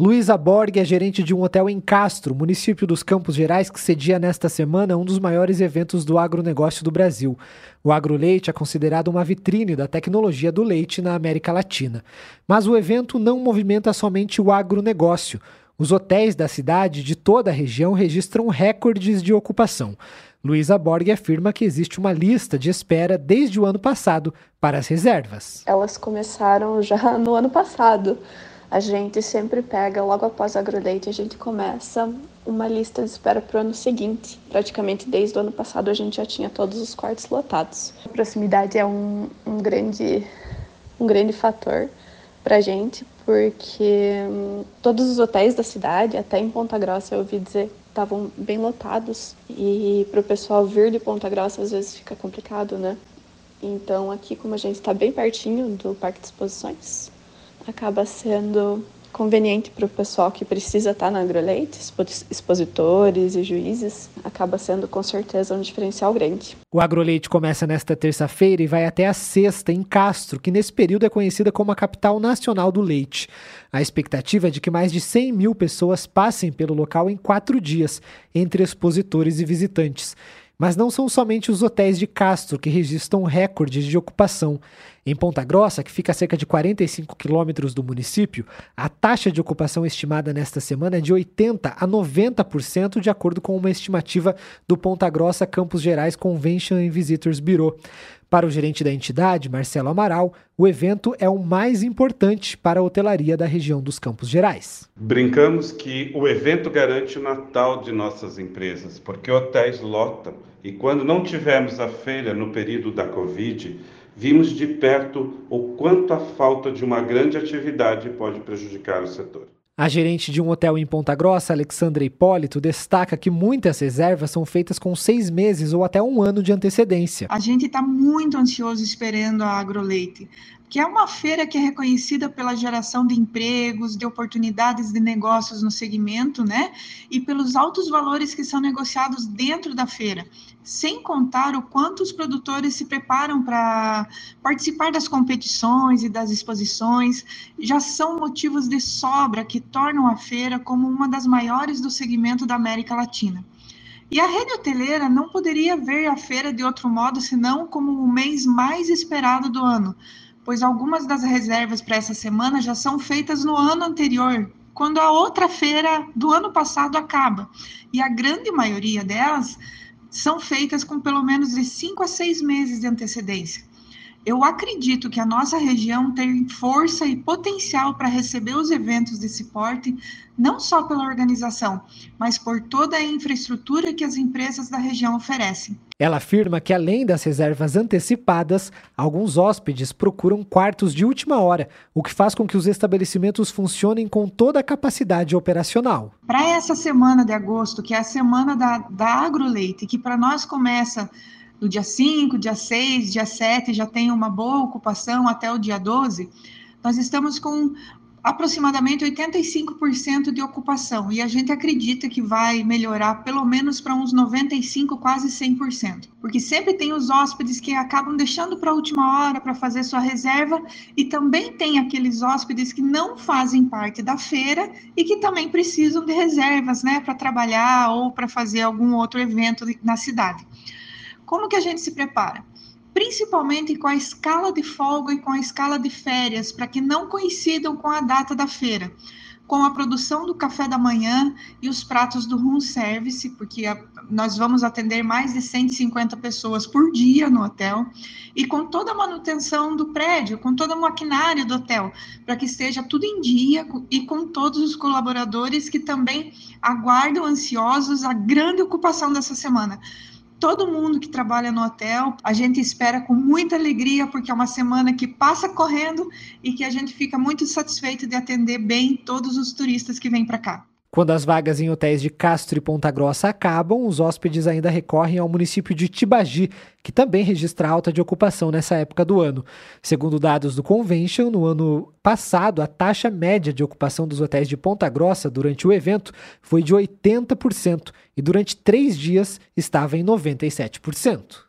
Luísa Borg é gerente de um hotel em Castro, município dos Campos Gerais, que cedia nesta semana um dos maiores eventos do agronegócio do Brasil. O agroleite é considerado uma vitrine da tecnologia do leite na América Latina. Mas o evento não movimenta somente o agronegócio. Os hotéis da cidade de toda a região registram recordes de ocupação. Luísa Borg afirma que existe uma lista de espera desde o ano passado para as reservas. Elas começaram já no ano passado a gente sempre pega, logo após a agroleite, a gente começa uma lista de espera para o ano seguinte. Praticamente desde o ano passado a gente já tinha todos os quartos lotados. A proximidade é um, um grande, um grande fator para a gente, porque hum, todos os hotéis da cidade, até em Ponta Grossa, eu ouvi dizer estavam bem lotados e para o pessoal vir de Ponta Grossa às vezes fica complicado, né? Então aqui como a gente está bem pertinho do Parque de Exposições, acaba sendo conveniente para o pessoal que precisa estar na agroleite, expositores e juízes, acaba sendo com certeza um diferencial grande. O agroleite começa nesta terça-feira e vai até a sexta em Castro, que nesse período é conhecida como a capital nacional do leite. A expectativa é de que mais de 100 mil pessoas passem pelo local em quatro dias, entre expositores e visitantes. Mas não são somente os hotéis de Castro que registram recordes de ocupação. Em Ponta Grossa, que fica a cerca de 45 quilômetros do município, a taxa de ocupação estimada nesta semana é de 80% a 90%, de acordo com uma estimativa do Ponta Grossa Campos Gerais Convention and Visitors Bureau. Para o gerente da entidade, Marcelo Amaral, o evento é o mais importante para a hotelaria da região dos Campos Gerais. Brincamos que o evento garante o Natal de nossas empresas, porque hotéis lotam e quando não tivemos a feira no período da Covid, vimos de perto o quanto a falta de uma grande atividade pode prejudicar o setor. A gerente de um hotel em Ponta Grossa, Alexandra Hipólito, destaca que muitas reservas são feitas com seis meses ou até um ano de antecedência. A gente está muito ansioso esperando a Agroleite que é uma feira que é reconhecida pela geração de empregos, de oportunidades de negócios no segmento, né? E pelos altos valores que são negociados dentro da feira, sem contar o quanto os produtores se preparam para participar das competições e das exposições, já são motivos de sobra que tornam a feira como uma das maiores do segmento da América Latina. E a rede hoteleira não poderia ver a feira de outro modo senão como o mês mais esperado do ano, pois algumas das reservas para essa semana já são feitas no ano anterior, quando a outra feira do ano passado acaba. E a grande maioria delas são feitas com pelo menos de cinco a seis meses de antecedência. Eu acredito que a nossa região tem força e potencial para receber os eventos desse porte, não só pela organização, mas por toda a infraestrutura que as empresas da região oferecem. Ela afirma que, além das reservas antecipadas, alguns hóspedes procuram quartos de última hora, o que faz com que os estabelecimentos funcionem com toda a capacidade operacional. Para essa semana de agosto, que é a semana da, da Agroleite, que para nós começa do dia 5, dia 6, dia 7 já tem uma boa ocupação até o dia 12, nós estamos com aproximadamente 85% de ocupação e a gente acredita que vai melhorar pelo menos para uns 95, quase 100%, porque sempre tem os hóspedes que acabam deixando para a última hora para fazer sua reserva e também tem aqueles hóspedes que não fazem parte da feira e que também precisam de reservas, né, para trabalhar ou para fazer algum outro evento na cidade. Como que a gente se prepara? Principalmente com a escala de folga e com a escala de férias, para que não coincidam com a data da feira. Com a produção do café da manhã e os pratos do room service, porque a, nós vamos atender mais de 150 pessoas por dia no hotel, e com toda a manutenção do prédio, com toda a maquinária do hotel, para que esteja tudo em dia e com todos os colaboradores que também aguardam ansiosos a grande ocupação dessa semana todo mundo que trabalha no hotel. A gente espera com muita alegria, porque é uma semana que passa correndo e que a gente fica muito satisfeito de atender bem todos os turistas que vêm para cá. Quando as vagas em hotéis de Castro e Ponta Grossa acabam, os hóspedes ainda recorrem ao município de Tibagi, que também registra alta de ocupação nessa época do ano. Segundo dados do Convention, no ano passado, a taxa média de ocupação dos hotéis de Ponta Grossa durante o evento foi de 80% e durante três dias estava em 97%.